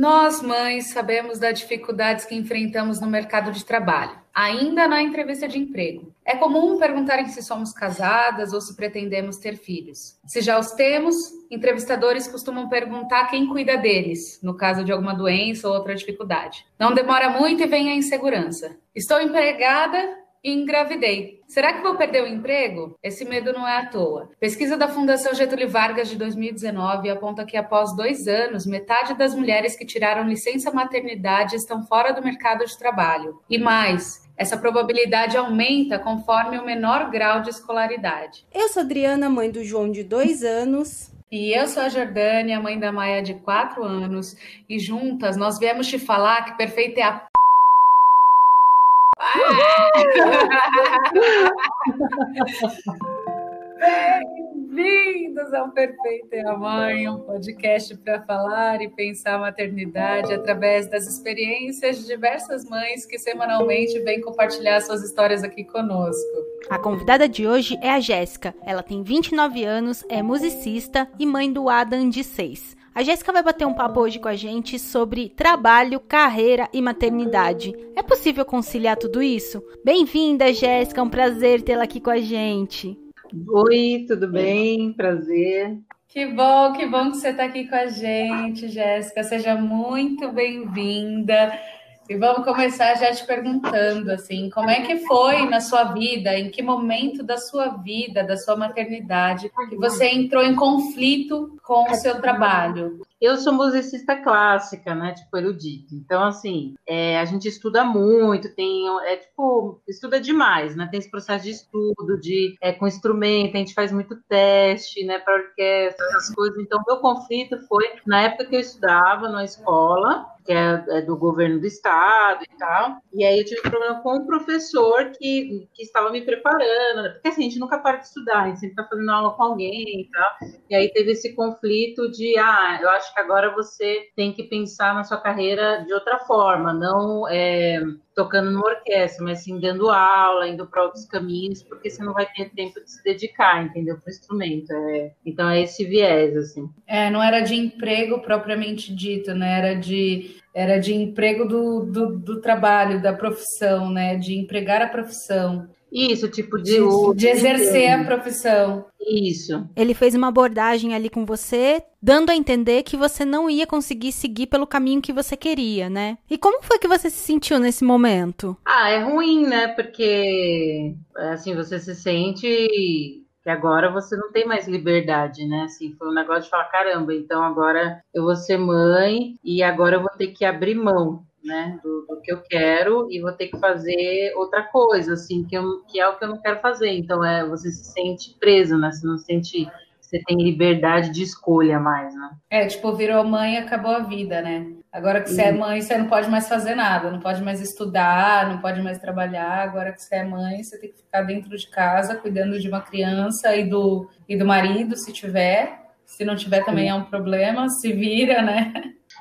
Nós, mães, sabemos das dificuldades que enfrentamos no mercado de trabalho, ainda na entrevista de emprego. É comum perguntarem se somos casadas ou se pretendemos ter filhos. Se já os temos, entrevistadores costumam perguntar quem cuida deles, no caso de alguma doença ou outra dificuldade. Não demora muito e vem a insegurança. Estou empregada engravidei. Será que vou perder o emprego? Esse medo não é à toa. Pesquisa da Fundação Getúlio Vargas de 2019 aponta que após dois anos, metade das mulheres que tiraram licença maternidade estão fora do mercado de trabalho. E mais, essa probabilidade aumenta conforme o menor grau de escolaridade. Eu sou Adriana, mãe do João de dois anos. E eu sou a Jordânia, mãe da Maia de quatro anos. E juntas nós viemos te falar que perfeita é a Bem-vindos ao Perfeito é a Mãe, um podcast para falar e pensar a maternidade através das experiências de diversas mães que semanalmente vêm compartilhar suas histórias aqui conosco. A convidada de hoje é a Jéssica. Ela tem 29 anos, é musicista e mãe do Adam de 6. A Jéssica vai bater um papo hoje com a gente sobre trabalho, carreira e maternidade. É possível conciliar tudo isso? Bem-vinda, Jéssica, é um prazer tê-la aqui com a gente. Oi, tudo bem? Prazer. Que bom, que bom que você está aqui com a gente, Jéssica. Seja muito bem-vinda. E vamos começar já te perguntando assim, como é que foi na sua vida, em que momento da sua vida, da sua maternidade, que você entrou em conflito com o seu trabalho? Eu sou musicista clássica, né? Tipo, erudito. Então, assim, é, a gente estuda muito, tem. É tipo, estuda demais, né? Tem esse processo de estudo, de é, com instrumento, a gente faz muito teste, né, para orquestra, essas coisas. Então, meu conflito foi na época que eu estudava na escola, que é, é, do governo do estado e tal. E aí eu tive um problema com um professor que, que estava me preparando, porque assim, a gente nunca para de estudar, a gente sempre está fazendo aula com alguém e tal. E aí teve esse conflito de, ah, eu acho que agora você tem que pensar na sua carreira de outra forma, não é, tocando numa orquestra, mas sim dando aula, indo para outros caminhos, porque você não vai ter tempo de se dedicar, entendeu? Para o instrumento. É, então é esse viés, assim. É, não era de emprego propriamente dito, né? Era de era de emprego do, do, do trabalho, da profissão, né? De empregar a profissão. Isso, tipo de. De, de exercer a profissão. Isso. Ele fez uma abordagem ali com você, dando a entender que você não ia conseguir seguir pelo caminho que você queria, né? E como foi que você se sentiu nesse momento? Ah, é ruim, né? Porque, assim, você se sente que agora você não tem mais liberdade, né? Assim, foi um negócio de falar, caramba, então agora eu vou ser mãe e agora eu vou ter que abrir mão né, do, do, que eu quero e vou ter que fazer outra coisa, assim, que, eu, que é o que eu não quero fazer. Então, é, você se sente preso, né? Você não sente você tem liberdade de escolha mais, né? É, tipo, virou mãe e acabou a vida, né? Agora que você é mãe, você não pode mais fazer nada, não pode mais estudar, não pode mais trabalhar. Agora que você é mãe, você tem que ficar dentro de casa cuidando de uma criança e do, e do marido, se tiver. Se não tiver, também é um problema, se vira, né?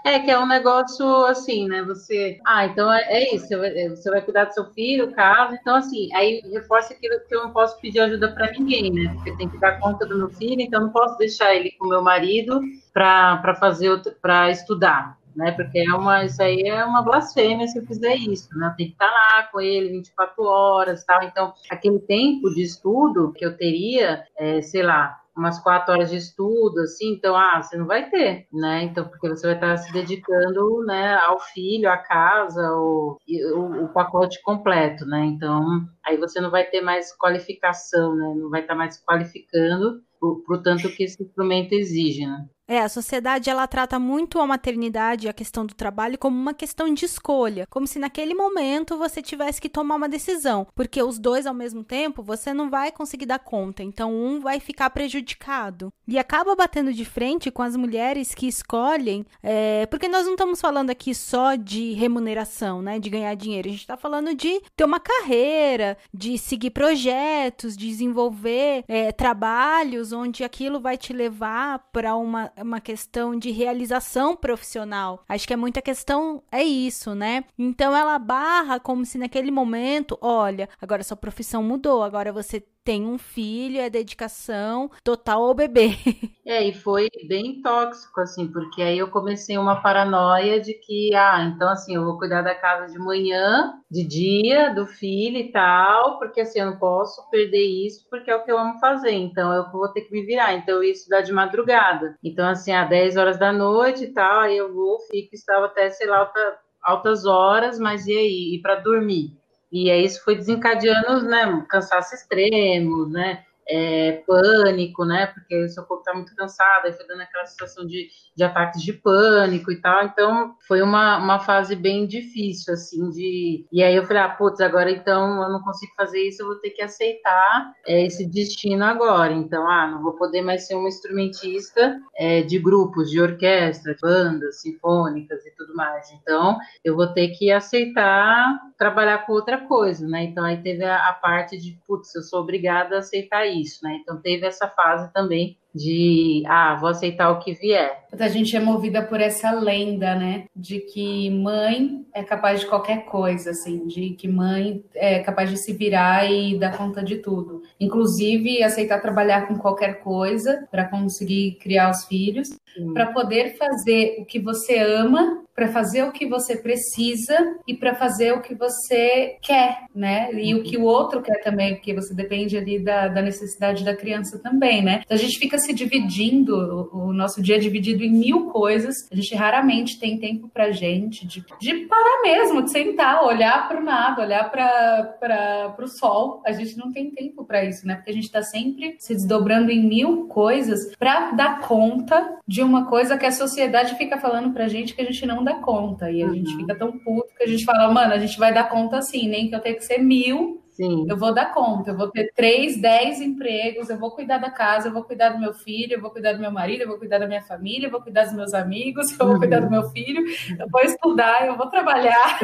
É, que é um negócio assim, né? Você. Ah, então é, é isso. Você vai cuidar do seu filho, caso. Então, assim, aí reforça aquilo que eu não posso pedir ajuda para ninguém, né? Porque tem que dar conta do meu filho, então não posso deixar ele com meu marido para fazer para estudar. Né, porque é uma, isso aí é uma blasfêmia se eu fizer isso, né? Tem que estar lá com ele 24 horas, tal. Então, aquele tempo de estudo que eu teria, é, sei lá, umas quatro horas de estudo, assim, então, ah, você não vai ter, né? Então, porque você vai estar se dedicando, né, ao filho, à casa, o, o, o pacote completo, né? Então, aí você não vai ter mais qualificação, né? Não vai estar mais qualificando para o tanto que esse instrumento exige, né? É, a sociedade ela trata muito a maternidade e a questão do trabalho como uma questão de escolha, como se naquele momento você tivesse que tomar uma decisão, porque os dois ao mesmo tempo você não vai conseguir dar conta, então um vai ficar prejudicado. E acaba batendo de frente com as mulheres que escolhem, é, porque nós não estamos falando aqui só de remuneração, né, de ganhar dinheiro, a gente está falando de ter uma carreira, de seguir projetos, de desenvolver é, trabalhos onde aquilo vai te levar para uma uma questão de realização profissional. Acho que é muita questão, é isso, né? Então ela barra como se naquele momento, olha, agora sua profissão mudou, agora você tem um filho, é dedicação total ao bebê. É, e foi bem tóxico, assim, porque aí eu comecei uma paranoia de que, ah, então assim, eu vou cuidar da casa de manhã, de dia, do filho e tal, porque assim, eu não posso perder isso, porque é o que eu amo fazer, então eu vou ter que me virar. Então ia estudar de madrugada. Então, assim, às 10 horas da noite e tal, aí eu vou, fico, estava até, sei lá, alta, altas horas, mas e aí? E para dormir? E aí isso foi desencadeando, né, cansaço extremo, né, é, pânico, né? Porque o seu corpo está muito cansado, aí foi dando aquela sensação de, de ataques de pânico e tal. Então, foi uma, uma fase bem difícil, assim, de. E aí eu falei, ah, putz, agora então eu não consigo fazer isso, eu vou ter que aceitar é, esse destino agora. Então, ah, não vou poder mais ser uma instrumentista é, de grupos, de orquestra, bandas sinfônicas e tudo mais. Então, eu vou ter que aceitar trabalhar com outra coisa, né? Então, aí teve a, a parte de, putz, eu sou obrigada a aceitar isso isso, né? Então teve essa fase também de ah, vou aceitar o que vier. A gente é movida por essa lenda, né? De que mãe é capaz de qualquer coisa, assim, de que mãe é capaz de se virar e dar conta de tudo. Inclusive aceitar trabalhar com qualquer coisa para conseguir criar os filhos, para poder fazer o que você ama, para fazer o que você precisa e para fazer o que você quer, né? E o que o outro quer também, porque você depende ali da, da necessidade da criança também, né? Então a gente fica se dividindo, o, nosso dia é dividido em mil coisas. A gente raramente tem tempo pra gente de, de parar mesmo, de sentar, olhar para o nada, olhar para o sol. A gente não tem tempo para isso, né? Porque a gente está sempre se desdobrando em mil coisas para dar conta de uma coisa que a sociedade fica falando pra gente que a gente não dá conta. E a uhum. gente fica tão puto que a gente fala, mano, a gente vai dar conta assim, nem que eu tenha que ser mil Sim. Eu vou dar conta, eu vou ter três, dez empregos, eu vou cuidar da casa, eu vou cuidar do meu filho, eu vou cuidar do meu marido, eu vou cuidar da minha família, eu vou cuidar dos meus amigos, eu vou uhum. cuidar do meu filho, eu vou estudar, eu vou trabalhar.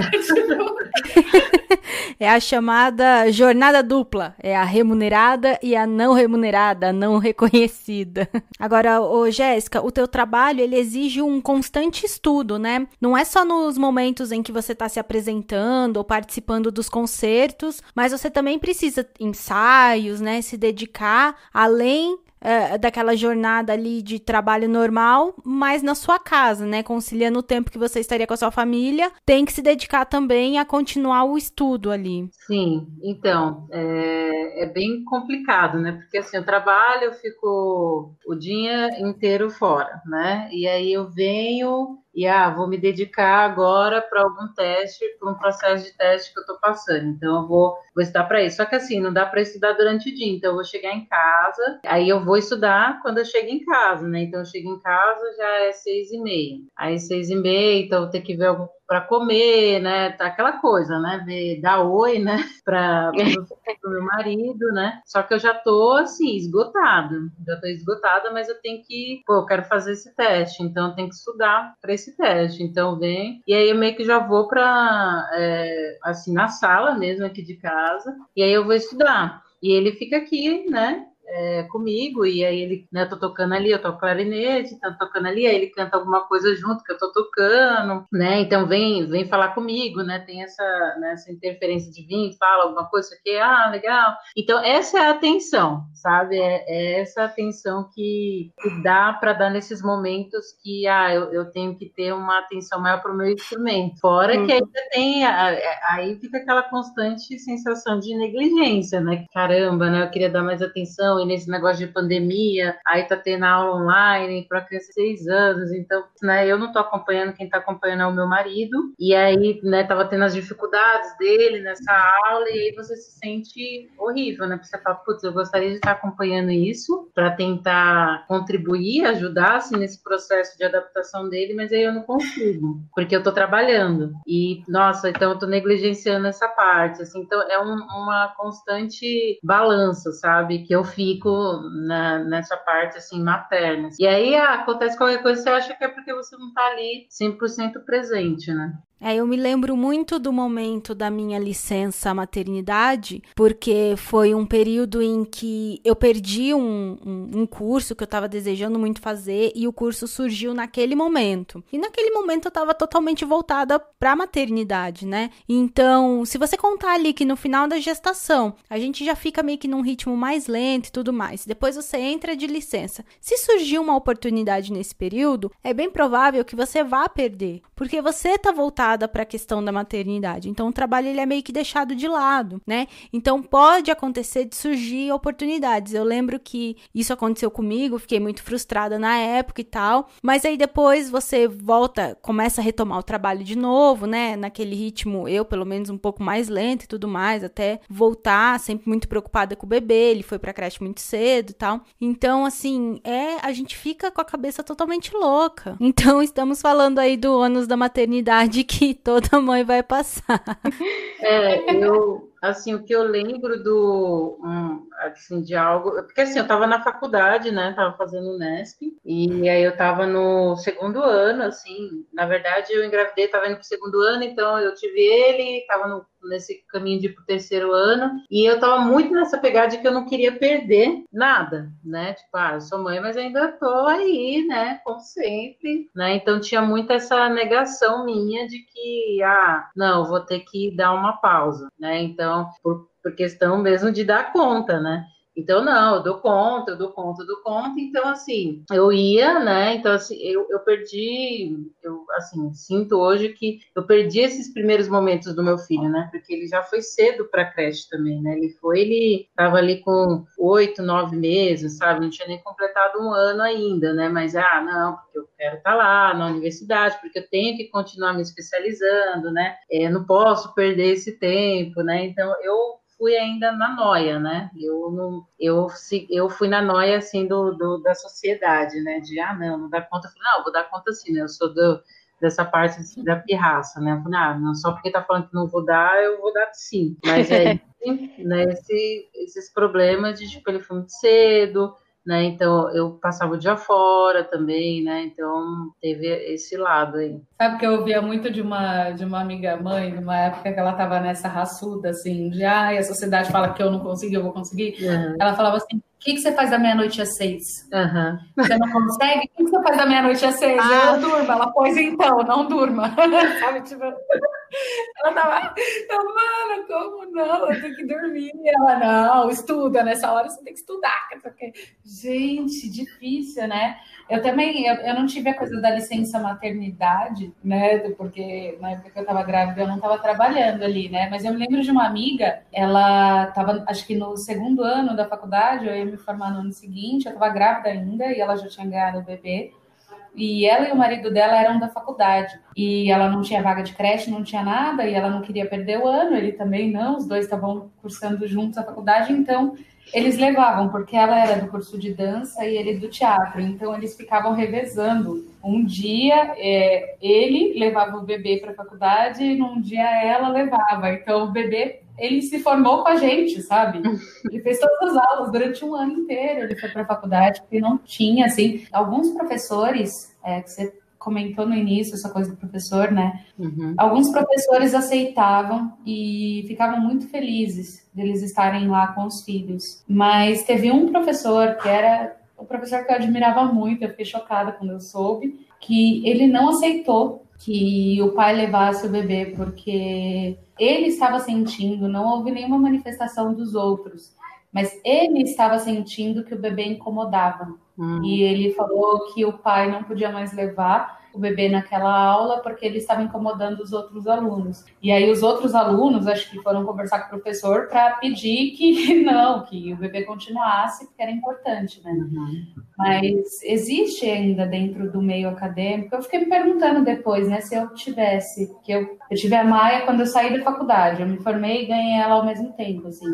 é a chamada jornada dupla, é a remunerada e a não remunerada, a não reconhecida. Agora, ô Jéssica, o teu trabalho ele exige um constante estudo, né? Não é só nos momentos em que você está se apresentando ou participando dos concertos, mas você você também precisa ensaios, né? Se dedicar além é, daquela jornada ali de trabalho normal, mas na sua casa, né? Conciliando o tempo que você estaria com a sua família, tem que se dedicar também a continuar o estudo ali. Sim, então, é, é bem complicado, né? Porque assim, eu trabalho, eu fico o dia inteiro fora, né? E aí eu venho e ah, vou me dedicar agora para algum teste, para um processo de teste que eu estou passando. Então eu vou, vou estudar para isso. Só que assim, não dá para estudar durante o dia. Então eu vou chegar em casa, aí eu vou estudar quando eu chego em casa, né? Então eu chego em casa já é seis e meia. Aí seis e meia, então eu vou ter que ver algum para comer, né? Tá aquela coisa, né? Dar oi, né? Para o meu marido, né? Só que eu já tô assim, esgotada. Já tô esgotada, mas eu tenho que, pô, eu quero fazer esse teste, então eu tenho que estudar para esse teste. Então vem. E aí eu meio que já vou para é, assim, na sala mesmo aqui de casa, e aí eu vou estudar. E ele fica aqui, né? É, comigo, e aí ele, né, eu tô tocando ali, eu toco clarinete, tá tocando ali, aí ele canta alguma coisa junto que eu tô tocando, né, então vem, vem falar comigo, né, tem essa, né, essa interferência de vir, fala alguma coisa, aqui, ah, legal. Então, essa é a atenção, sabe, é, é essa atenção que, que dá para dar nesses momentos que, ah, eu, eu tenho que ter uma atenção maior pro meu instrumento, fora uhum. que ainda tem, aí fica aquela constante sensação de negligência, né, caramba, né, eu queria dar mais atenção, e nesse negócio de pandemia, aí tá tendo aula online para criança de seis anos, então, né, eu não tô acompanhando, quem tá acompanhando é o meu marido, e aí, né, tava tendo as dificuldades dele nessa aula, e aí você se sente horrível, né, porque você fala, putz, eu gostaria de estar acompanhando isso para tentar contribuir, ajudar, assim, nesse processo de adaptação dele, mas aí eu não consigo, porque eu tô trabalhando, e, nossa, então eu tô negligenciando essa parte, assim, então é um, uma constante balança, sabe, que eu fiz fico na, nessa parte assim materna. E aí ah, acontece qualquer coisa, você acha que é porque você não está ali 100% presente, né? É, eu me lembro muito do momento da minha licença maternidade, porque foi um período em que eu perdi um, um, um curso que eu estava desejando muito fazer e o curso surgiu naquele momento. E naquele momento eu estava totalmente voltada para a maternidade, né? Então, se você contar ali que no final da gestação a gente já fica meio que num ritmo mais lento e tudo mais, depois você entra de licença. Se surgir uma oportunidade nesse período, é bem provável que você vá perder, porque você está voltado voltada para a questão da maternidade. Então o trabalho ele é meio que deixado de lado, né? Então pode acontecer de surgir oportunidades. Eu lembro que isso aconteceu comigo, fiquei muito frustrada na época e tal, mas aí depois você volta, começa a retomar o trabalho de novo, né? Naquele ritmo, eu pelo menos um pouco mais lento e tudo mais, até voltar, sempre muito preocupada com o bebê, ele foi para creche muito cedo e tal. Então, assim, é, a gente fica com a cabeça totalmente louca. Então, estamos falando aí do ônus da maternidade que toda mãe vai passar. É, eu, assim, o que eu lembro do, um, assim, de algo, porque assim, eu estava na faculdade, né, tava fazendo Nesp, e aí eu estava no segundo ano, assim, na verdade eu engravidei, estava indo pro segundo ano, então eu tive ele, estava nesse caminho de ir pro terceiro ano, e eu estava muito nessa pegada de que eu não queria perder nada, né, tipo, ah, eu sou mãe, mas ainda tô aí, né, como sempre, né, então tinha muito essa negação minha de que, ah, não, vou ter que dar uma pausa, né, então então, por, por questão mesmo de dar conta, né? Então, não, eu dou conta, eu dou conta, eu dou conta. Então, assim, eu ia, né? Então, assim, eu, eu perdi, eu, assim, sinto hoje que eu perdi esses primeiros momentos do meu filho, né? Porque ele já foi cedo para creche também, né? Ele foi, ele estava ali com oito, nove meses, sabe? Não tinha nem completado um ano ainda, né? Mas, ah, não, porque eu quero estar tá lá na universidade, porque eu tenho que continuar me especializando, né? É, não posso perder esse tempo, né? Então, eu fui ainda na noia, né? Eu não, eu, eu fui na noia assim do, do, da sociedade, né? De ah, não, não dá conta. Eu falei, não, vou dar conta sim, né? Eu sou do, dessa parte assim, da pirraça, né? Eu falei, ah, não, só porque tá falando que não vou dar, eu vou dar sim. Mas é né, esse, esses problemas de tipo, ele foi muito cedo, né? Então eu passava o dia fora também, né? Então teve esse lado aí. Sabe que eu ouvia muito de uma de uma amiga mãe, numa época que ela estava nessa raçuda assim, de ah, a sociedade fala que eu não consigo, eu vou conseguir. Uhum. Ela falava assim: que, que você faz da meia-noite às seis? Uhum. Você não consegue? O que, que você faz da meia-noite às seis? Ah. Eu durmo. Ela, pois então, não durma. Sabe, tipo... Ela tava, mano, como não? Eu tenho que dormir. Ela, não, estuda. Nessa hora você tem que estudar. Gente, difícil, né? Eu também, eu, eu não tive a coisa da licença maternidade, né? Porque na época que eu tava grávida, eu não tava trabalhando ali, né? Mas eu me lembro de uma amiga, ela tava, acho que no segundo ano da faculdade, eu ia me formar no ano seguinte, eu tava grávida ainda e ela já tinha ganhado o bebê. E ela e o marido dela eram da faculdade. E ela não tinha vaga de creche, não tinha nada, e ela não queria perder o ano, ele também não, os dois estavam cursando juntos a faculdade, então eles levavam, porque ela era do curso de dança e ele do teatro, então eles ficavam revezando. Um dia é, ele levava o bebê para a faculdade e num dia ela levava. Então o bebê ele se formou com a gente, sabe? Ele fez todas as aulas durante um ano inteiro. Ele foi para a faculdade porque não tinha assim. Alguns professores é, que você comentou no início essa coisa do professor, né? Uhum. Alguns professores aceitavam e ficavam muito felizes deles estarem lá com os filhos. Mas teve um professor que era o professor que eu admirava muito, eu fiquei chocada quando eu soube, que ele não aceitou que o pai levasse o bebê porque ele estava sentindo, não houve nenhuma manifestação dos outros, mas ele estava sentindo que o bebê incomodava. Hum. E ele falou que o pai não podia mais levar o bebê naquela aula porque ele estava incomodando os outros alunos. E aí os outros alunos, acho que foram conversar com o professor para pedir que não, que o bebê continuasse, porque era importante, né? Uhum. Mas existe ainda dentro do meio acadêmico. Eu fiquei me perguntando depois, né, se eu tivesse, que eu, eu tive a Maia quando eu saí da faculdade, eu me formei e ganhei ela ao mesmo tempo, assim.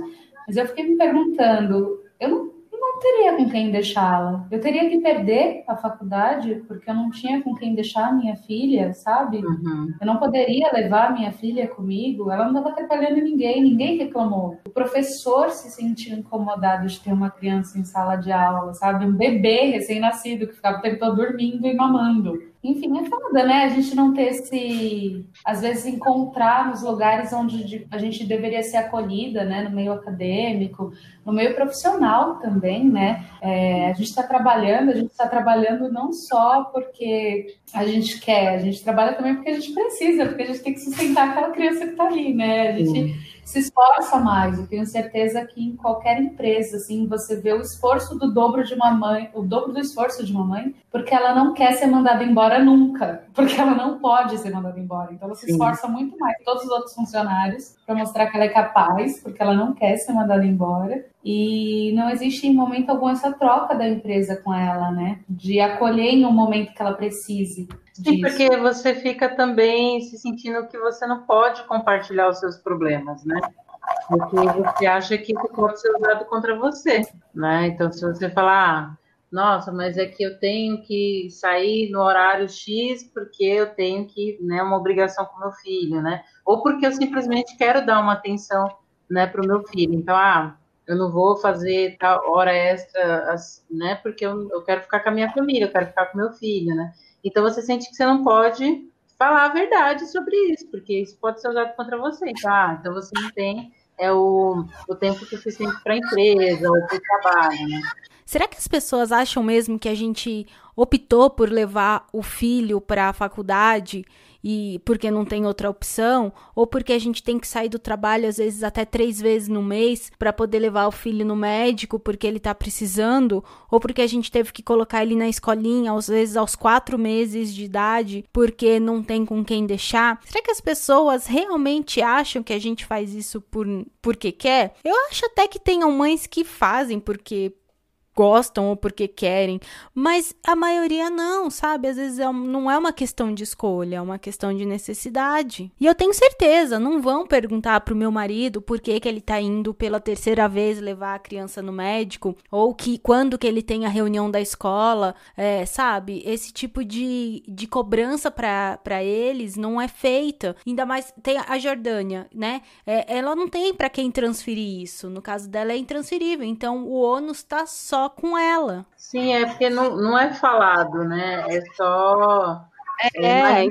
Mas eu fiquei me perguntando, eu não não teria com quem deixá-la. Eu teria que perder a faculdade porque eu não tinha com quem deixar minha filha, sabe? Uhum. Eu não poderia levar minha filha comigo. Ela não estava atrapalhando ninguém, ninguém reclamou. O professor se sentiu incomodado de ter uma criança em sala de aula, sabe? Um bebê recém-nascido que ficava o tempo todo dormindo e mamando. Enfim, é foda, né? A gente não ter esse. Às vezes, encontrar nos lugares onde a gente deveria ser acolhida, né? No meio acadêmico, no meio profissional também, né? É, a gente está trabalhando, a gente está trabalhando não só porque a gente quer, a gente trabalha também porque a gente precisa, porque a gente tem que sustentar aquela criança que está ali, né? A gente. Se esforça mais. Eu tenho certeza que em qualquer empresa, assim, você vê o esforço do dobro de uma mãe, o dobro do esforço de uma mãe, porque ela não quer ser mandada embora nunca, porque ela não pode ser mandada embora. Então ela se esforça muito mais que todos os outros funcionários para mostrar que ela é capaz, porque ela não quer ser mandada embora. E não existe em momento algum essa troca da empresa com ela, né? De acolher em um momento que ela precise. Sim, porque você fica também se sentindo que você não pode compartilhar os seus problemas, né? Porque você acha que isso pode ser usado contra você, né? Então, se você falar, ah, nossa, mas é que eu tenho que sair no horário X porque eu tenho que, né, uma obrigação com meu filho, né? Ou porque eu simplesmente quero dar uma atenção, né, para o meu filho. Então, ah, eu não vou fazer tal hora extra, né, porque eu, eu quero ficar com a minha família, eu quero ficar com meu filho, né? Então você sente que você não pode falar a verdade sobre isso, porque isso pode ser usado contra você. Tá? Então você não tem é o, o tempo suficiente para a empresa ou para o trabalho, né? Será que as pessoas acham mesmo que a gente optou por levar o filho para a faculdade e porque não tem outra opção, ou porque a gente tem que sair do trabalho às vezes até três vezes no mês para poder levar o filho no médico porque ele está precisando, ou porque a gente teve que colocar ele na escolinha às vezes aos quatro meses de idade porque não tem com quem deixar. Será que as pessoas realmente acham que a gente faz isso por porque quer? Eu acho até que tenham mães que fazem porque gostam ou porque querem, mas a maioria não, sabe? Às vezes é, não é uma questão de escolha, é uma questão de necessidade. E eu tenho certeza, não vão perguntar pro meu marido por que, que ele tá indo pela terceira vez levar a criança no médico, ou que quando que ele tem a reunião da escola, é, sabe? Esse tipo de, de cobrança para eles não é feita. Ainda mais tem a Jordânia, né? É, ela não tem para quem transferir isso. No caso dela é intransferível, então o ônus tá só com ela. Sim, é porque não, não é falado, né? É só. É, é,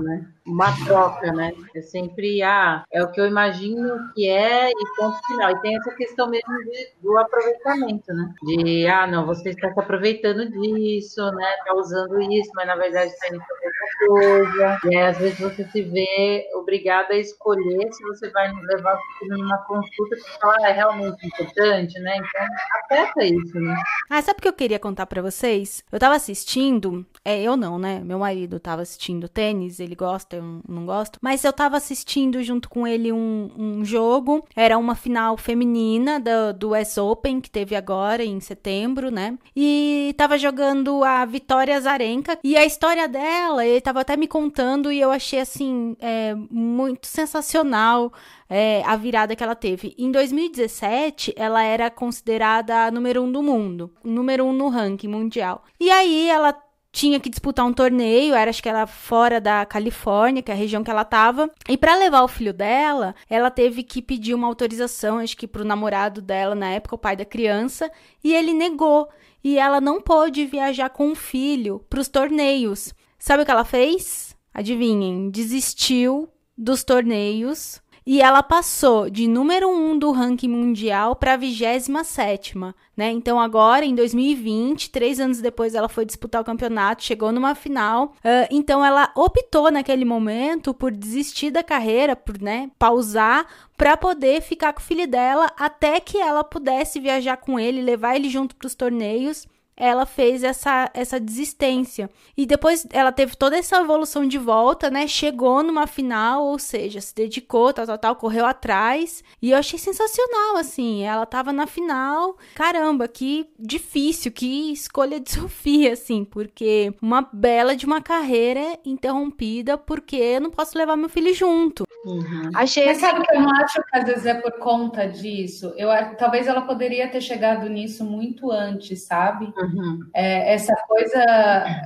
né? uma troca, né? É sempre, ah, é o que eu imagino que é e ponto final. E tem essa questão mesmo de, do aproveitamento, né? De, ah, não, você está se aproveitando disso, né? Está usando isso, mas na verdade está indo fazer outra coisa. E aí, às vezes, você se vê obrigada a escolher se você vai levar numa consulta que fala, ah, é realmente importante, né? Então, afeta isso, né? Ah, sabe o que eu queria contar para vocês? Eu tava assistindo, é, eu não, né? Meu marido tava assistindo tênis, ele gosta gosta, eu não gosto. Mas eu tava assistindo junto com ele um, um jogo. Era uma final feminina do, do US Open, que teve agora em setembro, né? E tava jogando a Vitória Zarenka. E a história dela, ele tava até me contando e eu achei, assim, é, muito sensacional. É, a virada que ela teve. Em 2017, ela era considerada a número um do mundo, número um no ranking mundial. E aí ela tinha que disputar um torneio, era acho que era fora da Califórnia, que é a região que ela tava. E para levar o filho dela, ela teve que pedir uma autorização, acho que pro namorado dela na época, o pai da criança, e ele negou. E ela não pôde viajar com o filho para os torneios. Sabe o que ela fez? Adivinhem, desistiu dos torneios e ela passou de número 1 um do ranking mundial para a 27, né? Então, agora, em 2020, três anos depois, ela foi disputar o campeonato, chegou numa final. Uh, então, ela optou naquele momento por desistir da carreira, por né, pausar, para poder ficar com o filho dela até que ela pudesse viajar com ele, levar ele junto para os torneios ela fez essa, essa desistência. E depois ela teve toda essa evolução de volta, né? Chegou numa final, ou seja, se dedicou, tal, tal, tal, correu atrás. E eu achei sensacional, assim. Ela tava na final. Caramba, que difícil, que escolha de Sofia, assim, porque uma bela de uma carreira interrompida porque eu não posso levar meu filho junto. Uhum. Achei Mas sabe que eu não acho que às vezes é por conta disso? Eu, talvez ela poderia ter chegado nisso muito antes, sabe? Uhum. Uhum. É, essa coisa,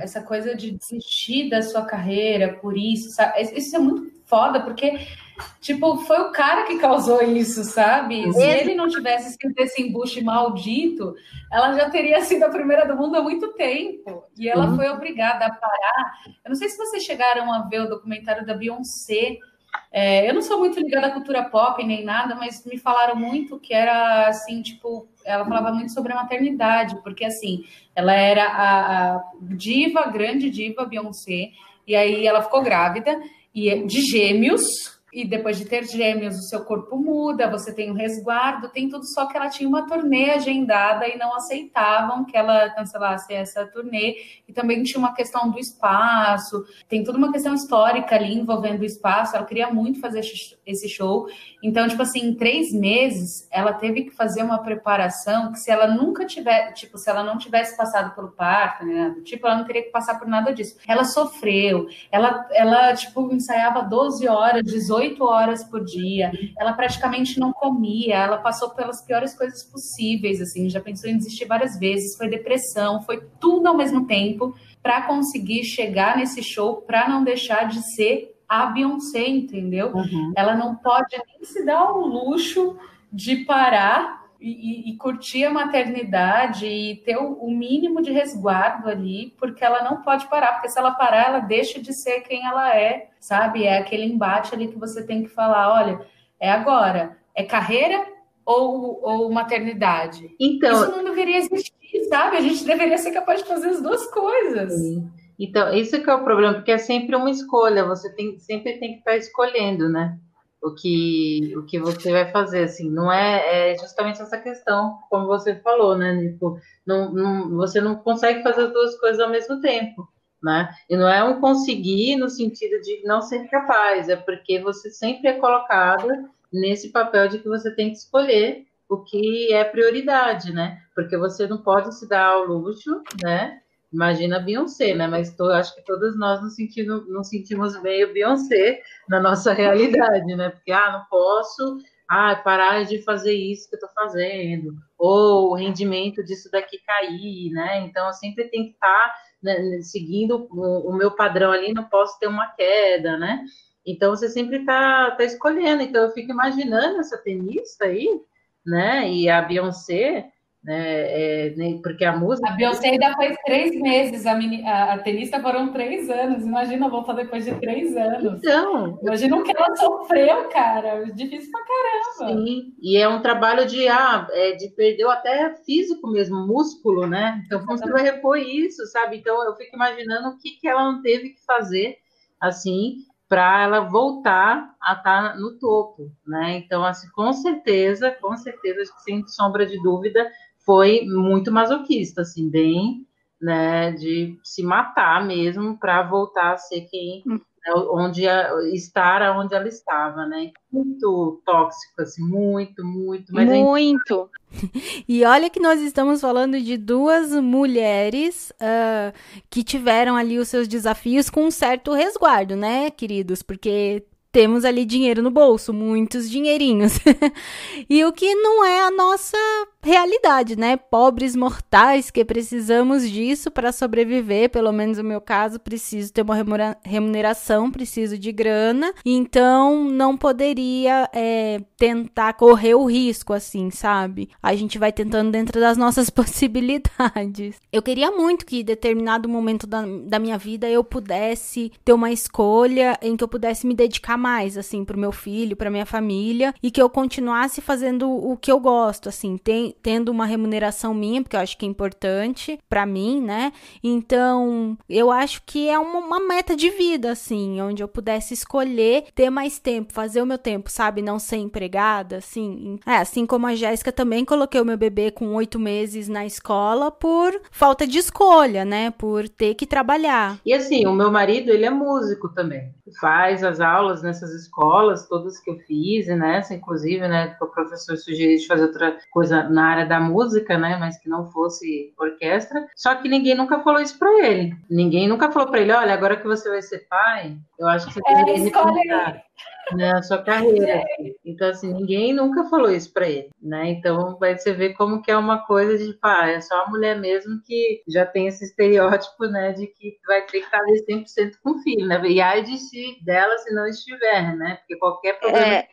essa coisa de desistir da sua carreira por isso, sabe? Isso é muito foda, porque Tipo, foi o cara que causou isso, sabe? Se ele não tivesse sido esse embuste maldito, ela já teria sido a primeira do mundo há muito tempo. E ela uhum. foi obrigada a parar. Eu não sei se vocês chegaram a ver o documentário da Beyoncé. É, eu não sou muito ligada à cultura pop nem nada, mas me falaram muito que era assim, tipo, ela falava muito sobre a maternidade, porque assim, ela era a, a diva, grande diva Beyoncé, e aí ela ficou grávida e de gêmeos e depois de ter gêmeos, o seu corpo muda, você tem um resguardo, tem tudo, só que ela tinha uma turnê agendada e não aceitavam que ela cancelasse essa turnê. E também tinha uma questão do espaço, tem toda uma questão histórica ali envolvendo o espaço. Ela queria muito fazer esse show. Então, tipo assim, em três meses, ela teve que fazer uma preparação que se ela nunca tivesse, tipo, se ela não tivesse passado pelo parto, né, tipo, ela não teria que passar por nada disso. Ela sofreu, ela, ela tipo, ensaiava 12 horas, 18 18 horas por dia, ela praticamente não comia, ela passou pelas piores coisas possíveis, assim, já pensou em desistir várias vezes, foi depressão, foi tudo ao mesmo tempo para conseguir chegar nesse show, para não deixar de ser a Beyoncé, entendeu? Uhum. Ela não pode nem se dar o luxo de parar e, e, curtir a maternidade e ter o, o, mínimo de resguardo ali, porque ela não pode parar, porque se ela parar, ela deixa de ser quem ela é, sabe? É aquele embate ali que você tem que falar: olha, é agora, é carreira ou, ou maternidade? Então, isso não deveria existir, sabe? A gente deveria ser capaz de fazer as duas coisas. Sim. Então, isso que é o problema, porque é sempre uma escolha, você tem, sempre tem que estar escolhendo, né? O que, o que você vai fazer, assim, não é, é justamente essa questão, como você falou, né, tipo, não, não, você não consegue fazer as duas coisas ao mesmo tempo, né, e não é um conseguir no sentido de não ser capaz, é porque você sempre é colocada nesse papel de que você tem que escolher o que é prioridade, né, porque você não pode se dar ao luxo, né, Imagina a Beyoncé, né? Mas tô, acho que todos nós nos sentimos, nos sentimos meio Beyoncé na nossa realidade, né? Porque, ah, não posso ah, parar de fazer isso que eu estou fazendo, ou o rendimento disso daqui cair, né? Então, eu sempre tenho que estar tá, né, seguindo o, o, meu padrão ali, não posso ter uma queda, né? Então, você sempre está tá escolhendo. Então, eu fico imaginando essa tenista aí, né? E a Beyoncé, né? É, porque a música. A Beyoncé ainda faz três meses, a, mini, a, a, tenista foram três anos. Imagina voltar depois de três anos. Então. Imagina o que ela sofreu, cara. Difícil pra caramba. Sim, e é um trabalho de, ah, é, de perdeu até físico mesmo, músculo, né? Então, como você vai repor isso, sabe? Então, eu fico imaginando o que, que ela não teve que fazer, assim, para ela voltar a estar tá no topo, né? Então, assim, com certeza, com certeza, sem sombra de dúvida, foi muito masoquista, assim, bem, né, de se matar mesmo para voltar a ser quem, hum. né, onde a, estar onde ela estava, né? Muito tóxico, assim, muito, muito, mas muito. E olha que nós estamos falando de duas mulheres uh, que tiveram ali os seus desafios com um certo resguardo, né, queridos? Porque temos ali dinheiro no bolso, muitos dinheirinhos. e o que não é a nossa realidade, né? Pobres mortais que precisamos disso para sobreviver, pelo menos no meu caso, preciso ter uma remuneração, preciso de grana, então não poderia é, tentar correr o risco, assim, sabe? A gente vai tentando dentro das nossas possibilidades. Eu queria muito que em determinado momento da, da minha vida eu pudesse ter uma escolha em que eu pudesse me dedicar mais, assim, pro meu filho, pra minha família, e que eu continuasse fazendo o que eu gosto, assim, tem, tendo uma remuneração minha, porque eu acho que é importante para mim, né? Então, eu acho que é uma, uma, meta de vida, assim, onde eu pudesse escolher ter mais tempo, fazer o meu tempo, sabe? Não ser empregada, assim. É, assim como a Jéssica também coloquei o meu bebê com oito meses na escola por falta de escolha, né? Por ter que trabalhar. E assim, o meu marido, ele é músico também. Faz as aulas nessas escolas, todas que eu fiz, nessa, inclusive, né? O professor sugeriu de fazer outra coisa na área da música, né? Mas que não fosse orquestra. Só que ninguém nunca falou isso para ele. Ninguém nunca falou para ele: olha, agora que você vai ser pai, eu acho que você é, deveria escolhe, na sua carreira. Então, assim, ninguém nunca falou isso para ele, né? Então, vai você ver como que é uma coisa de, pá, é só a mulher mesmo que já tem esse estereótipo, né, de que vai ter que estar ali 100% com o filho, né? E ai de si, dela se não estiver, né? Porque qualquer problema é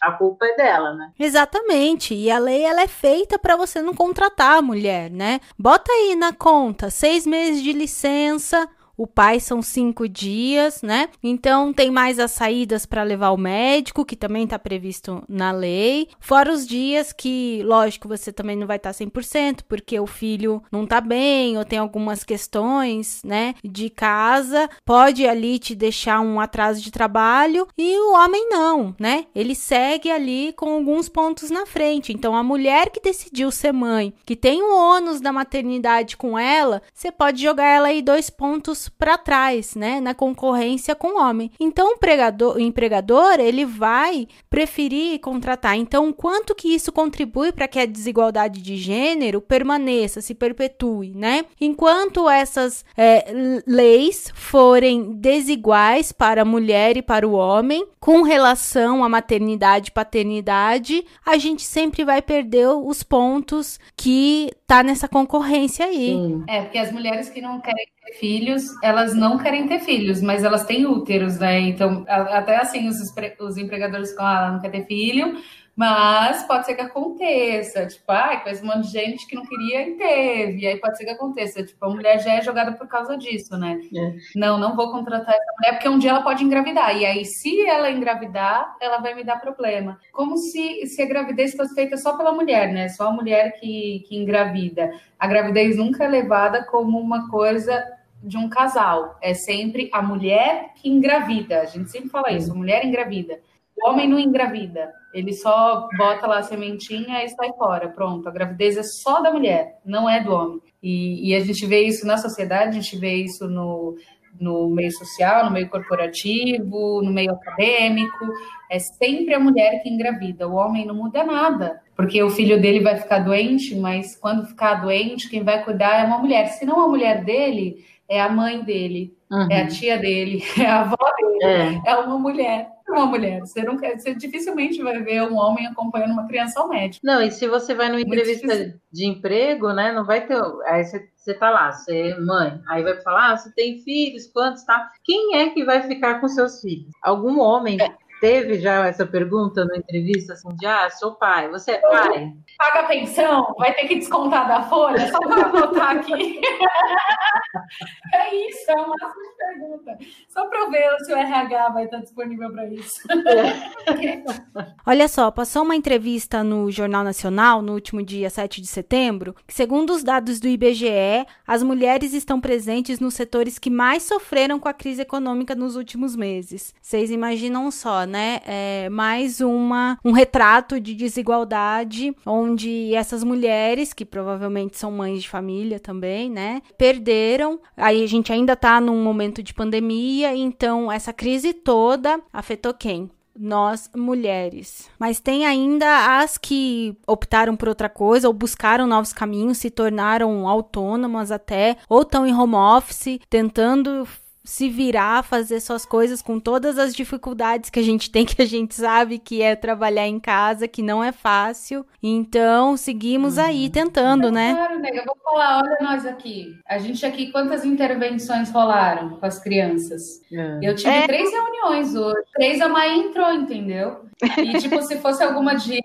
a culpa é dela, né? Exatamente. E a lei ela é feita para você não contratar a mulher, né? Bota aí na conta seis meses de licença, o pai são cinco dias, né? Então tem mais as saídas para levar o médico, que também está previsto na lei. Fora os dias que, lógico, você também não vai estar tá 100%, porque o filho não tá bem ou tem algumas questões, né, de casa. Pode ali te deixar um atraso de trabalho e o homem não, né? Ele segue ali com alguns pontos na frente. Então a mulher que decidiu ser mãe, que tem o ônus da maternidade com ela, você pode jogar ela aí dois pontos para trás, né, na concorrência com o homem. Então o empregador, o empregador, ele vai preferir contratar. Então, quanto que isso contribui para que a desigualdade de gênero permaneça, se perpetue, né? Enquanto essas é, leis forem desiguais para a mulher e para o homem, com relação à maternidade e paternidade, a gente sempre vai perder os pontos que tá nessa concorrência aí. Sim. É, porque as mulheres que não querem ter filhos, elas não querem ter filhos, mas elas têm úteros, né? Então, até assim, os, os empregadores ficam, ah, ela não quer ter filho, mas pode ser que aconteça. Tipo, ai, conheço um monte de gente que não queria e teve. E aí pode ser que aconteça. Tipo, a mulher já é jogada por causa disso, né? É. Não, não vou contratar essa mulher, porque um dia ela pode engravidar. E aí, se ela engravidar, ela vai me dar problema. Como se, se a gravidez fosse feita só pela mulher, né? Só a mulher que, que engravida. A gravidez nunca é levada como uma coisa de um casal. É sempre a mulher que engravida. A gente sempre fala isso, a mulher engravida. O homem não engravida. Ele só bota lá a sementinha e sai fora. Pronto, a gravidez é só da mulher, não é do homem. E, e a gente vê isso na sociedade, a gente vê isso no, no meio social, no meio corporativo, no meio acadêmico. É sempre a mulher que engravida. O homem não muda nada, porque o filho dele vai ficar doente, mas quando ficar doente, quem vai cuidar é uma mulher. Se não a mulher dele, é a mãe dele, uhum. é a tia dele, é a avó dele, é, é uma mulher uma mulher. Você, não quer, você dificilmente vai ver um homem acompanhando uma criança ao médico. Não, e se você vai numa entrevista de emprego, né? Não vai ter. Aí você, você tá lá, você é mãe. Aí vai falar: ah, você tem filhos, quantos tá? Quem é que vai ficar com seus filhos? Algum homem é teve já essa pergunta na entrevista, assim, de, ah, sou pai, você é pai? Paga pensão, vai ter que descontar da folha, só para anotar aqui. é isso, é uma pergunta. Só para ver se o RH vai estar disponível para isso. Olha só, passou uma entrevista no Jornal Nacional, no último dia 7 de setembro, que segundo os dados do IBGE, as mulheres estão presentes nos setores que mais sofreram com a crise econômica nos últimos meses. Vocês imaginam só, né? É mais uma, um retrato de desigualdade, onde essas mulheres, que provavelmente são mães de família também, né? Perderam. Aí a gente ainda tá num momento de pandemia, então essa crise toda afetou quem? nós mulheres. Mas tem ainda as que optaram por outra coisa ou buscaram novos caminhos, se tornaram autônomas até, ou estão em home office, tentando se virar, fazer suas coisas com todas as dificuldades que a gente tem, que a gente sabe que é trabalhar em casa, que não é fácil. Então, seguimos uhum. aí tentando, né? Claro, nega, vou falar, olha nós aqui. A gente aqui, quantas intervenções rolaram com as crianças? É. Eu tive é. três reuniões hoje. Três a mãe entrou, entendeu? E, tipo, se fosse alguma dica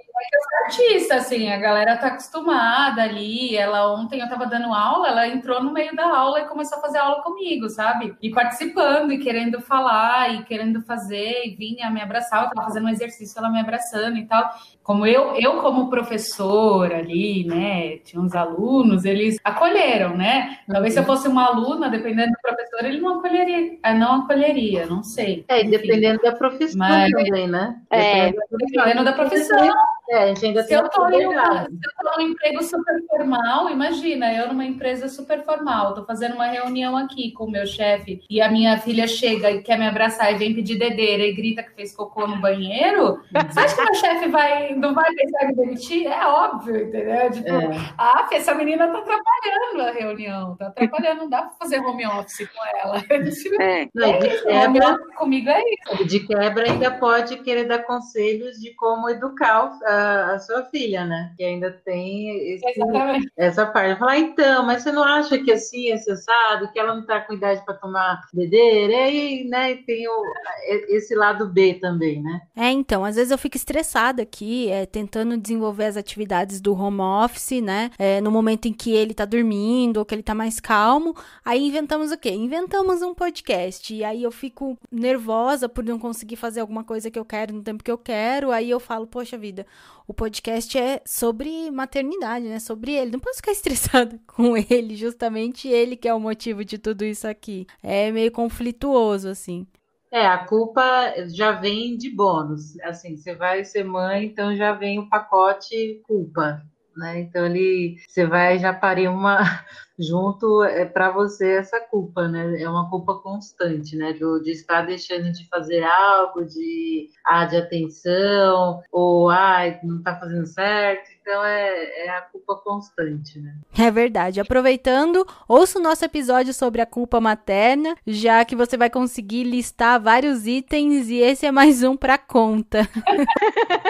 artista, assim, a galera tá acostumada ali. Ela ontem eu tava dando aula, ela entrou no meio da aula e começou a fazer aula comigo, sabe? E participando, e querendo falar, e querendo fazer, e vinha me abraçar, eu tava fazendo um exercício, ela me abraçando e tal como eu, eu como professora ali, né, tinha uns alunos, eles acolheram, né? Talvez se eu fosse uma aluna, dependendo do professor, ele não acolheria, eh, não acolheria, não sei. É, dependendo da profissão Mas, também, né? É, dependendo da profissão. É, a gente ainda se, eu tô em num emprego super formal, imagina, eu numa empresa super formal, tô fazendo uma reunião aqui com o meu chefe e a minha filha chega e quer me abraçar e vem pedir dedeira e grita que fez cocô no banheiro, você acha que meu chefe vai, não vai pensar em demitir? É óbvio, entendeu? Tipo, é. ah, essa menina tá atrapalhando a reunião, tá atrapalhando, não dá pra fazer home office com ela. É, não, é de quebra, comigo é isso. De quebra ainda pode querer dar conselhos de como educar a, a sua filha, né? Que ainda tem esse, essa parte. Falar, então, mas você não acha que assim é cessado, que ela não tá com idade para tomar dedeira? E aí, né, tem o, esse lado B também, né? É, então, às vezes eu fico estressada aqui, é, tentando desenvolver as atividades do home office, né? É, no momento em que ele tá dormindo ou que ele tá mais calmo. Aí inventamos o quê? Inventamos um podcast. E aí eu fico nervosa por não conseguir fazer alguma coisa que eu quero no tempo que eu quero. Aí eu falo, poxa vida, o podcast é sobre maternidade, né? Sobre ele. Não posso ficar estressada com ele, justamente ele que é o motivo de tudo isso aqui. É meio conflituoso, assim. É, a culpa já vem de bônus. Assim, você vai ser mãe, então já vem o pacote culpa. Né? Então ele, você vai já parir uma junto é para você essa culpa, né? É uma culpa constante, né? Do, de estar deixando de fazer algo, de ah, de atenção, ou ah, não está fazendo certo. Então é, é a culpa constante, né? É verdade. Aproveitando, ouça o nosso episódio sobre a culpa materna, já que você vai conseguir listar vários itens e esse é mais um para conta.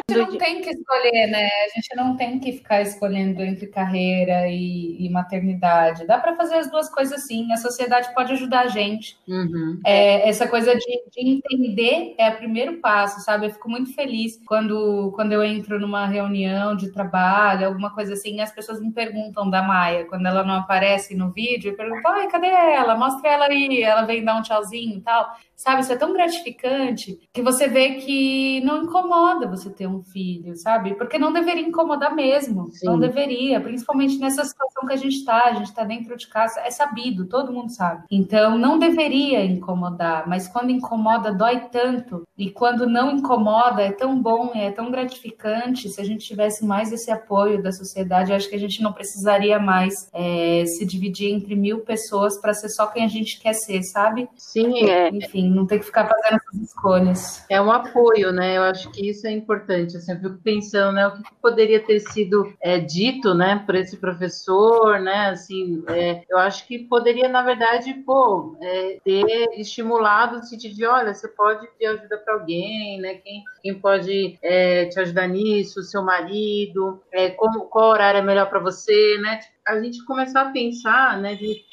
A gente não tem que escolher, né? A gente não tem que ficar escolhendo entre carreira e, e maternidade sociedade. Dá para fazer as duas coisas sim. A sociedade pode ajudar a gente. Uhum. É, essa coisa de, de, entender é o primeiro passo, sabe? Eu fico muito feliz quando, quando eu entro numa reunião de trabalho, alguma coisa assim, as pessoas me perguntam da Maia, quando ela não aparece no vídeo, eu pergunto, ai, cadê ela? Mostra ela aí. Ela vem dar um tchauzinho e tal. Sabe, isso é tão gratificante que você vê que não incomoda você ter um filho, sabe? Porque não deveria incomodar mesmo, Sim. não deveria, principalmente nessa situação que a gente está, a gente está dentro de casa, é sabido, todo mundo sabe. Então, não deveria incomodar, mas quando incomoda, dói tanto, e quando não incomoda, é tão bom, é tão gratificante. Se a gente tivesse mais esse apoio da sociedade, acho que a gente não precisaria mais é, se dividir entre mil pessoas para ser só quem a gente quer ser, sabe? Sim, é. Enfim, não ter que ficar fazendo essas escolhas. É um apoio, né? Eu acho que isso é importante. Assim, eu fico pensando, né? O que poderia ter sido é, dito, né, por esse professor, né? Assim, é, eu acho que poderia, na verdade, pô, é, ter estimulado o sentido de, olha, você pode pedir ajuda para alguém, né? Quem, quem pode é, te ajudar nisso, seu marido, é, como, qual horário é melhor para você, né? A gente começar a pensar, né? De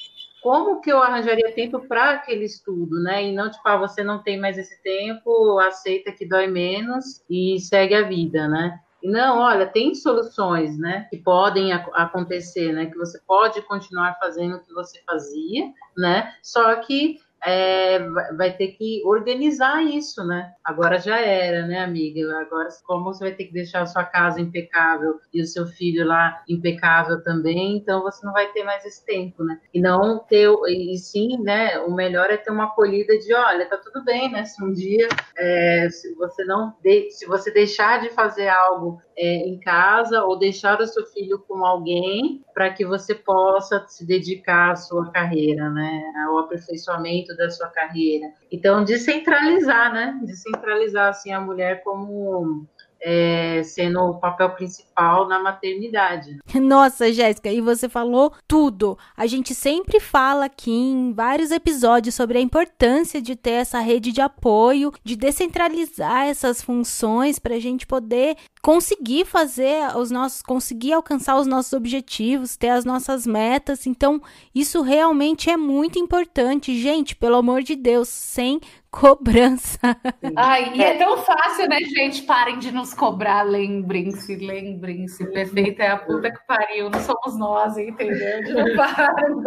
como que eu arranjaria tempo para aquele estudo, né? E não, tipo, ah, você não tem mais esse tempo, aceita que dói menos e segue a vida, né? Não, olha, tem soluções, né, que podem acontecer, né, que você pode continuar fazendo o que você fazia, né, só que é, vai ter que organizar isso, né? Agora já era, né, amiga? Agora, como você vai ter que deixar a sua casa impecável e o seu filho lá impecável também, então você não vai ter mais esse tempo, né? E não ter, e sim, né? O melhor é ter uma acolhida de, olha, tá tudo bem, né? Se um dia, é, se você não, de, se você deixar de fazer algo é, em casa ou deixar o seu filho com alguém para que você possa se dedicar à sua carreira, né? Ao aperfeiçoamento da sua carreira. Então, descentralizar, né? Descentralizar assim a mulher como é, sendo o papel principal na maternidade. Nossa, Jéssica, e você falou tudo. A gente sempre fala aqui em vários episódios sobre a importância de ter essa rede de apoio, de descentralizar essas funções para a gente poder conseguir fazer os nossos, conseguir alcançar os nossos objetivos, ter as nossas metas. Então, isso realmente é muito importante, gente. Pelo amor de Deus, sem cobrança. Ai, e é tão fácil, né, gente? Parem de nos cobrar, lembrem-se, lembrem-se. Perfeita é a puta que pariu, não somos nós, entendeu? Não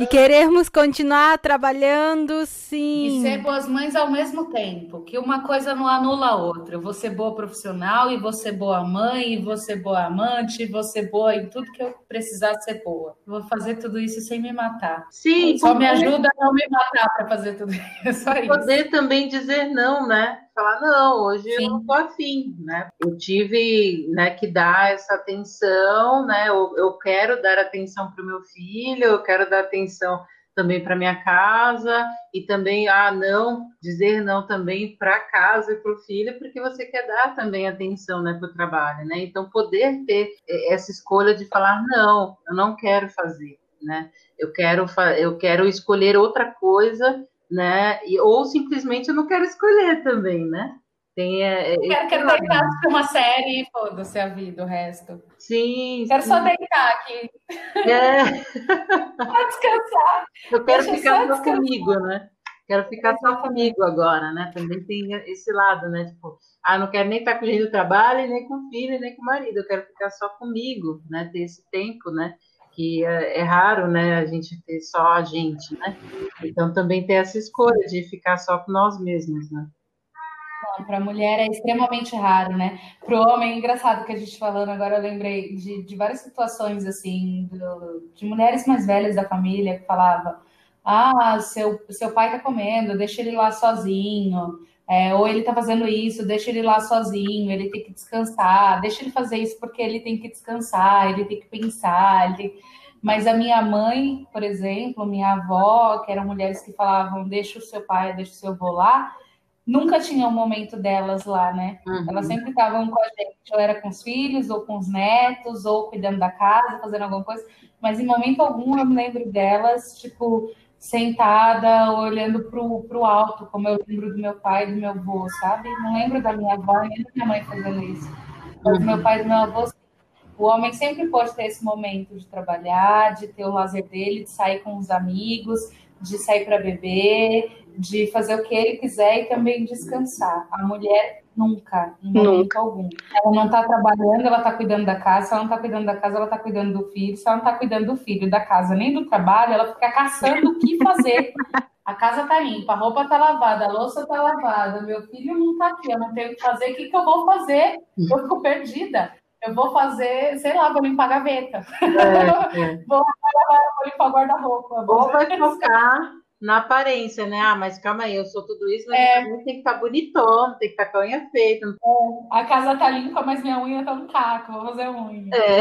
e queremos continuar trabalhando, sim. E ser boas mães ao mesmo tempo, que uma coisa não anula a outra. Eu vou ser boa profissional, e você boa mãe, e você boa amante, e você boa em tudo que eu precisar ser boa. Vou fazer tudo isso sem me matar. Sim. Só me ajuda a não me matar para fazer tudo isso. Poder também dizer não, né? Falar, não, hoje Sim. eu não tô afim, né? Eu tive né, que dar essa atenção, né? Eu, eu quero dar atenção para o meu filho, eu quero dar atenção também para minha casa e também ah não dizer não também para casa e para o filho porque você quer dar também atenção né para o trabalho né? Então poder ter essa escolha de falar não eu não quero fazer né? Eu quero eu quero escolher outra coisa né? E, ou simplesmente eu não quero escolher também né tem, é, é quero, quero deitar uma série e foda-se a vida, o resto. Sim. Quero sim. só deitar aqui. É. Pra descansar. Eu quero Deixa ficar só, comigo, né? Quero ficar só comigo agora, né? Também tem esse lado, né? Tipo, ah, não quero nem estar com o trabalho, nem com o filho, nem com o marido. Eu quero ficar só comigo, né? Ter esse tempo, né? que é, é, raro, né, a gente ter só a gente, né? Então também ter essa escolha de ficar só com nós mesmos, né? Para a mulher é extremamente raro, né? Para o homem, é engraçado que a gente falando agora, eu lembrei de, de várias situações, assim, do, de mulheres mais velhas da família que falava ah, seu, seu pai tá comendo, deixa ele lá sozinho, é, ou ele tá fazendo isso, deixa ele lá sozinho, ele tem que descansar, deixa ele fazer isso porque ele tem que descansar, ele tem que pensar. Mas a minha mãe, por exemplo, minha avó, que eram mulheres que falavam, deixa o seu pai, deixa o seu avô lá, nunca tinha um momento delas lá, né? Uhum. Elas sempre estavam com a gente, ou era com os filhos, ou com os netos, ou cuidando da casa, fazendo alguma coisa, mas em momento algum eu me lembro delas, tipo, sentada, olhando pro, pro alto, como eu lembro do meu pai e do meu avô, sabe? Não lembro da minha avó nem da minha mãe fazendo isso. Mas uhum. meu pai e do meu avô, o homem sempre pode ter esse momento de trabalhar, de ter o lazer dele, de sair com os amigos, de sair para beber, de fazer o que ele quiser e também descansar. A mulher nunca, em momento nunca. algum. Ela não está trabalhando, ela está cuidando da casa. Se ela não está cuidando da casa, ela está cuidando do filho. Se ela não está cuidando do filho, da casa, nem do trabalho, ela fica caçando o que fazer. A casa tá limpa, a roupa tá lavada, a louça tá lavada, meu filho não tá aqui, eu não tenho o que fazer, o que, que eu vou fazer? Eu fico perdida. Eu vou fazer, sei lá, vou limpar a gaveta. É, é. vou, vou limpar o guarda-roupa. Ou vai focar na aparência, né? Ah, mas calma aí, eu sou tudo isso, mas é. tem que estar tá bonitão, tem que estar tá com a unha feita. É. A casa tá limpa, mas minha unha tá no caco, vou fazer unha. É.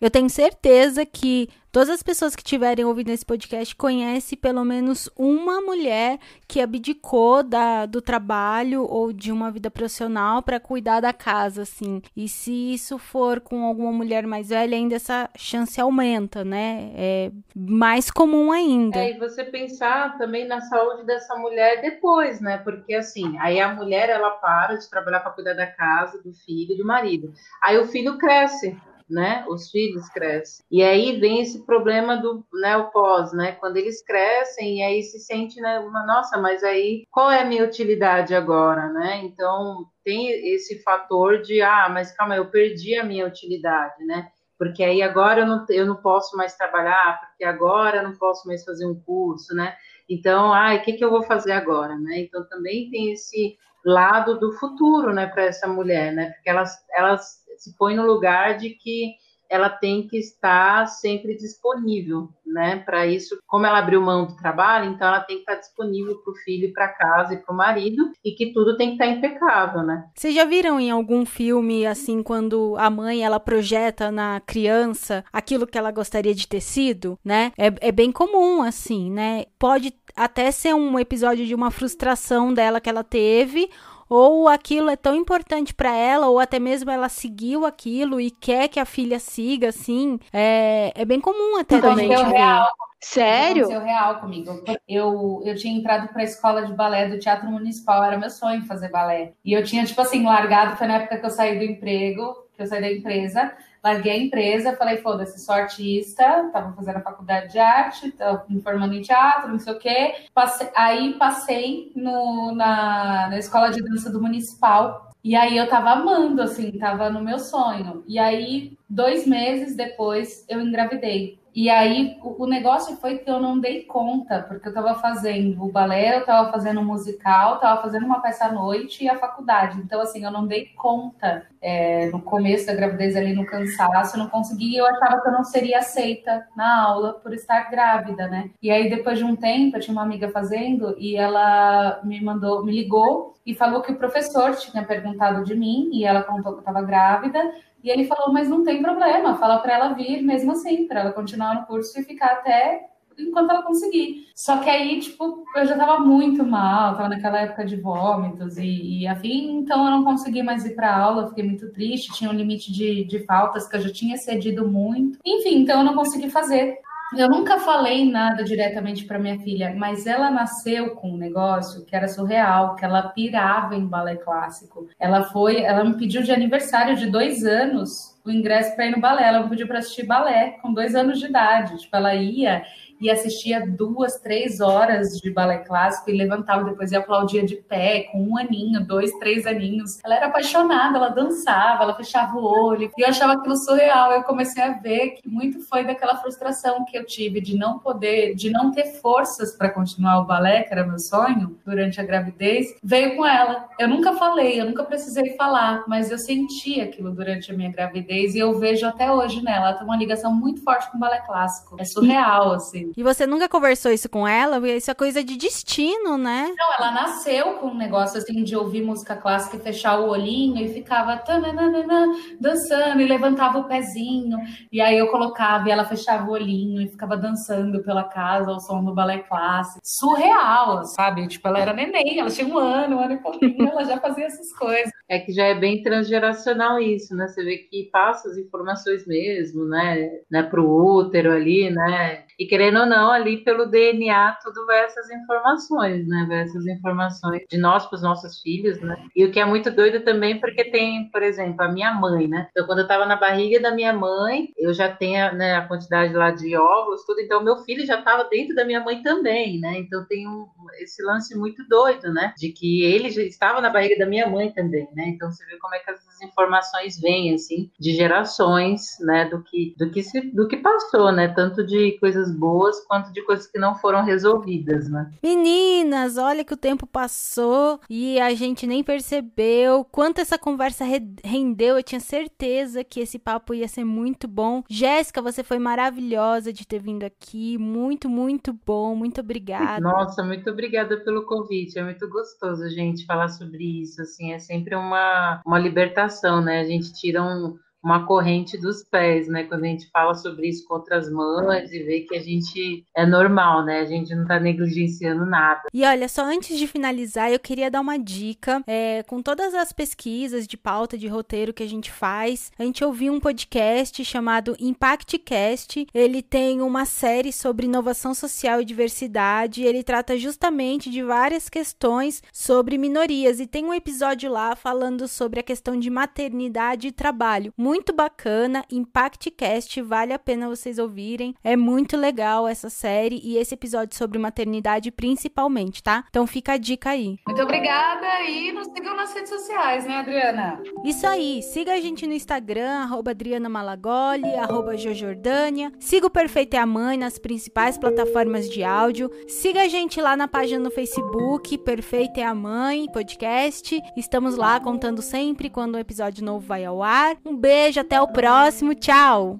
Eu tenho certeza que Todas as pessoas que tiverem ouvido esse podcast conhecem pelo menos uma mulher que abdicou da, do trabalho ou de uma vida profissional para cuidar da casa, assim. E se isso for com alguma mulher mais velha, ainda essa chance aumenta, né? É mais comum ainda. É, e você pensar também na saúde dessa mulher depois, né? Porque assim, aí a mulher ela para de trabalhar para cuidar da casa, do filho, do marido. Aí o filho cresce né? Os filhos crescem. E aí vem esse problema do, né, o pós, né? Quando eles crescem e aí se sente, né, uma nossa, mas aí qual é a minha utilidade agora, né? Então tem esse fator de, ah, mas calma, eu perdi a minha utilidade, né? Porque aí agora eu não, eu não posso mais trabalhar, porque agora eu não posso mais fazer um curso, né? Então, ah, o que, que eu vou fazer agora, né? Então também tem esse lado do futuro, né, para essa mulher, né? Porque elas, elas se põe no lugar de que ela tem que estar sempre disponível, né? Para isso, como ela abriu mão do trabalho, então ela tem que estar disponível para o filho, para casa e para o marido, e que tudo tem que estar impecável, né? Vocês já viram em algum filme assim quando a mãe ela projeta na criança aquilo que ela gostaria de ter sido, né? É, é bem comum assim, né? Pode até ser um episódio de uma frustração dela que ela teve ou aquilo é tão importante para ela, ou até mesmo ela seguiu aquilo e quer que a filha siga, assim, é, é bem comum até também. Real. Sério? Aconteceu real comigo. Eu, eu tinha entrado para a escola de balé do Teatro Municipal, era meu sonho fazer balé. E eu tinha, tipo assim, largado, foi na época que eu saí do emprego, que eu saí da empresa, larguei a empresa, falei, foda-se, sou artista, tava fazendo a faculdade de arte, tava me formando em teatro, não sei o quê. Passei, aí passei no, na, na escola de dança do municipal. E aí eu tava amando, assim, tava no meu sonho. E aí, dois meses depois, eu engravidei. E aí o, o, negócio foi que eu não dei conta, porque eu estava fazendo o balé, eu estava fazendo um musical, estava fazendo uma peça à noite e a faculdade. Então, assim, eu não dei conta é, no começo da gravidez ali no cansaço, eu não consegui, eu achava que eu não seria aceita na aula por estar grávida, né? E aí, depois de um tempo, eu tinha uma amiga fazendo e ela me mandou, me ligou e falou que o professor tinha perguntado de mim e ela contou que eu estava grávida e ele falou, mas não tem problema, fala para ela vir mesmo assim, para ela continuar no curso e ficar até enquanto ela conseguir. Só que aí, tipo, eu já tava muito mal, tava naquela época de vômitos e, e afim, então eu não consegui mais ir pra aula, fiquei muito triste, tinha um limite de, de faltas que eu já tinha cedido muito. Enfim, então eu não consegui fazer. Eu nunca falei nada diretamente para minha filha, mas ela nasceu com um negócio que era surreal, que ela pirava em balé clássico. Ela foi, ela me pediu de aniversário de dois anos o ingresso para ir no balé. Ela me pediu para assistir balé com dois anos de idade. Tipo, ela ia e assistia duas, três horas de balé clássico e levantava depois e aplaudia de pé, com um aninho, dois, três aninhos. Ela era apaixonada, ela dançava, ela fechava o olho e eu achava aquilo surreal. Eu comecei a ver que muito foi daquela frustração que eu tive de não poder, de não ter forças para continuar o balé, que era meu sonho, durante a gravidez, veio com ela. Eu nunca falei, eu nunca precisei falar, mas eu senti aquilo durante a minha gravidez e eu vejo até hoje nela. Ela tem uma ligação muito forte com o balé clássico. É surreal, assim. E você nunca conversou isso com ela? Isso é coisa de destino, né? Não, ela nasceu com um negócio assim de ouvir música clássica e fechar o olhinho e ficava tananana, dançando e levantava o pezinho. E aí eu colocava e ela fechava o olhinho e ficava dançando pela casa ao som do balé clássico. Surreal, sabe? Tipo, ela era neném, ela tinha um ano, um ano e pouquinho, ela já fazia essas coisas. É que já é bem transgeracional isso, né? Você vê que passa as informações mesmo, né? né? Pro útero ali, né? E querendo ou não, ali pelo DNA, tudo vai essas informações, né? Vai essas informações de nós para os nossos filhos, né? E o que é muito doido também, porque tem, por exemplo, a minha mãe, né? Então, quando eu estava na barriga da minha mãe, eu já tenho né, a quantidade lá de óvulos, tudo, então meu filho já estava dentro da minha mãe também, né? Então tem um, esse lance muito doido, né? De que ele estava na barriga da minha mãe também, né? Então você vê como é que essas informações vêm, assim, de gerações, né? Do que, do que, se, do que passou, né? Tanto de coisas boas quanto de coisas que não foram resolvidas, né? Meninas, olha que o tempo passou e a gente nem percebeu quanto essa conversa rendeu. Eu tinha certeza que esse papo ia ser muito bom. Jéssica, você foi maravilhosa de ter vindo aqui. Muito, muito bom. Muito obrigada. Nossa, muito obrigada pelo convite. É muito gostoso, gente, falar sobre isso. Assim, é sempre uma, uma libertação, né? A gente tira um uma corrente dos pés, né? Quando a gente fala sobre isso com outras mães e vê que a gente é normal, né? A gente não tá negligenciando nada. E olha, só antes de finalizar, eu queria dar uma dica. É, com todas as pesquisas de pauta de roteiro que a gente faz, a gente ouviu um podcast chamado ImpactCast. Ele tem uma série sobre inovação social e diversidade. Ele trata justamente de várias questões sobre minorias. E tem um episódio lá falando sobre a questão de maternidade e trabalho muito bacana, ImpactCast, vale a pena vocês ouvirem. É muito legal essa série e esse episódio sobre maternidade principalmente, tá? Então fica a dica aí. Muito obrigada e nos sigam nas redes sociais, né, Adriana? Isso aí, siga a gente no Instagram, arroba Adriana Malagoli, arroba Jojordânia. Siga o Perfeito é a Mãe nas principais plataformas de áudio. Siga a gente lá na página no Facebook, Perfeito é a Mãe, podcast. Estamos lá contando sempre quando um episódio novo vai ao ar. Um beijo beijo, até o próximo. Tchau!